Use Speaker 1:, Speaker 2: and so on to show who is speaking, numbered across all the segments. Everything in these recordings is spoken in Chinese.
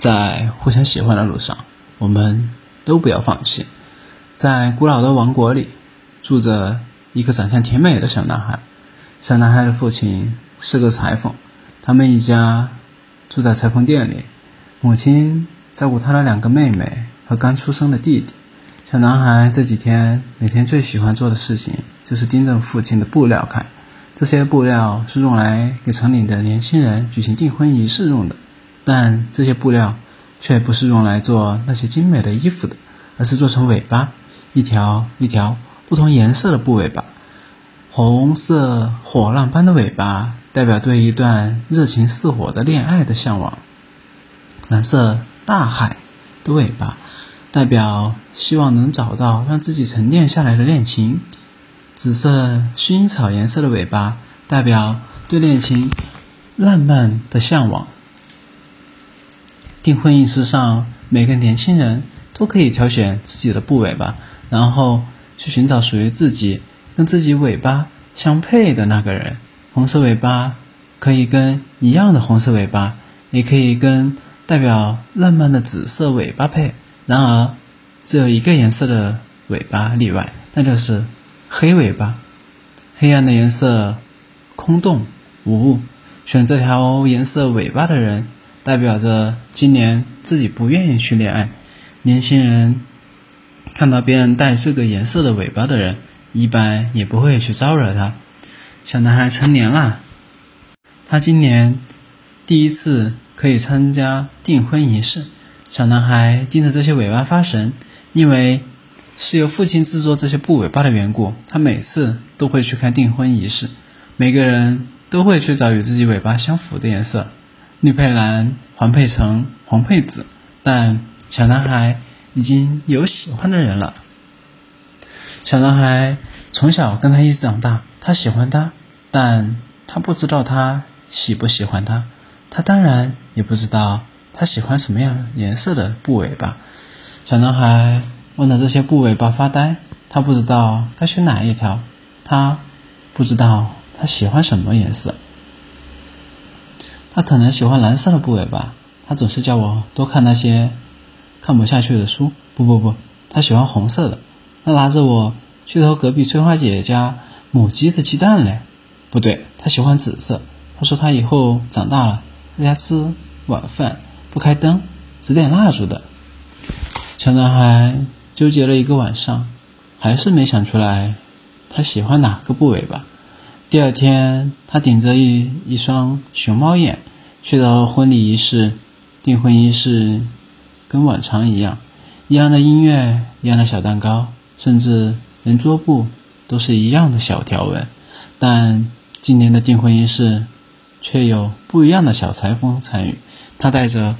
Speaker 1: 在互相喜欢的路上，我们都不要放弃。在古老的王国里，住着一个长相甜美的小男孩。小男孩的父亲是个裁缝，他们一家住在裁缝店里。母亲照顾他的两个妹妹和刚出生的弟弟。小男孩这几天每天最喜欢做的事情就是盯着父亲的布料看。这些布料是用来给城里的年轻人举行订婚仪式用的，但这些布料却不是用来做那些精美的衣服的，而是做成尾巴，一条一条不同颜色的布尾巴。红色火浪般的尾巴代表对一段热情似火的恋爱的向往，蓝色大海的尾巴代表希望能找到让自己沉淀下来的恋情，紫色薰衣草颜色的尾巴代表对恋情浪漫的向往。订婚仪式上，每个年轻人都可以挑选自己的布尾巴，然后去寻找属于自己。跟自己尾巴相配的那个人，红色尾巴可以跟一样的红色尾巴，也可以跟代表浪漫的紫色尾巴配。然而，只有一个颜色的尾巴例外，那就是黑尾巴。黑暗的颜色，空洞无物。选这条颜色尾巴的人，代表着今年自己不愿意去恋爱。年轻人看到别人戴这个颜色的尾巴的人。一般也不会去招惹他。小男孩成年了，他今年第一次可以参加订婚仪式。小男孩盯着这些尾巴发神，因为是由父亲制作这些布尾巴的缘故，他每次都会去看订婚仪式。每个人都会去找与自己尾巴相符的颜色，绿配蓝，黄配橙，红配紫。但小男孩已经有喜欢的人了。小男孩从小跟他一起长大，他喜欢他，但他不知道他喜不喜欢他，他当然也不知道他喜欢什么样颜色的布尾巴。小男孩望着这些布尾巴发呆，他不知道该选哪一条，他不知道他喜欢什么颜色。他可能喜欢蓝色的部位吧，他总是叫我多看那些看不下去的书。不不不，他喜欢红色的。他拉着我去偷隔壁翠花姐姐家母鸡的鸡蛋嘞，不对，他喜欢紫色。他说他以后长大了，在家吃晚饭不开灯，只点蜡烛的。小男孩纠结了一个晚上，还是没想出来他喜欢哪个部位吧。第二天，他顶着一一双熊猫眼去到婚礼仪式，订婚仪式跟往常一样，一样的音乐，一样的小蛋糕。甚至连桌布都是一样的小条纹，但今年的订婚仪式却有不一样的小裁缝参与。他带着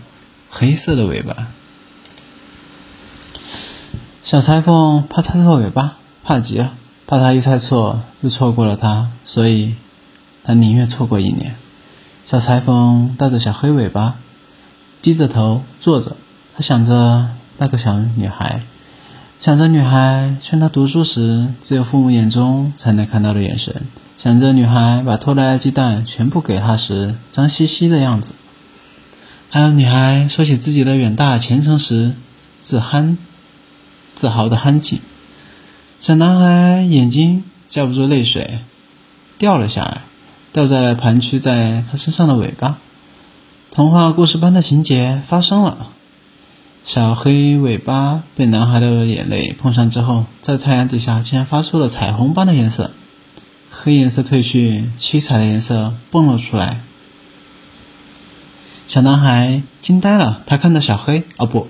Speaker 1: 黑色的尾巴，小裁缝怕擦错尾巴，怕极了，怕他一猜错就错过了他，所以他宁愿错过一年。小裁缝带着小黑尾巴，低着头坐着，他想着那个小女孩。想着女孩劝他读书时只有父母眼中才能看到的眼神，想着女孩把偷来的鸡蛋全部给他时脏兮兮的样子，还有女孩说起自己的远大前程时自憨、自豪的憨劲。小男孩眼睛架不住泪水，掉了下来，掉在了盘曲在他身上的尾巴。童话故事般的情节发生了。小黑尾巴被男孩的眼泪碰上之后，在太阳底下竟然发出了彩虹般的颜色。黑颜色褪去，七彩的颜色蹦了出来。小男孩惊呆了，他看到小黑，哦不，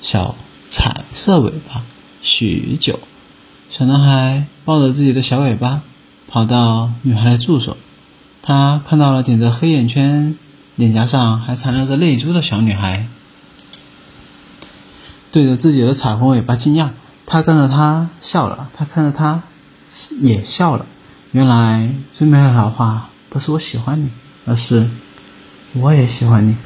Speaker 1: 小彩色尾巴。许久，小男孩抱着自己的小尾巴，跑到女孩的住所。他看到了顶着黑眼圈、脸颊上还残留着泪珠的小女孩。对着自己的彩虹尾巴惊讶，他跟着他笑了，他看着他也笑了。原来最美好的话不是我喜欢你，而是我也喜欢你。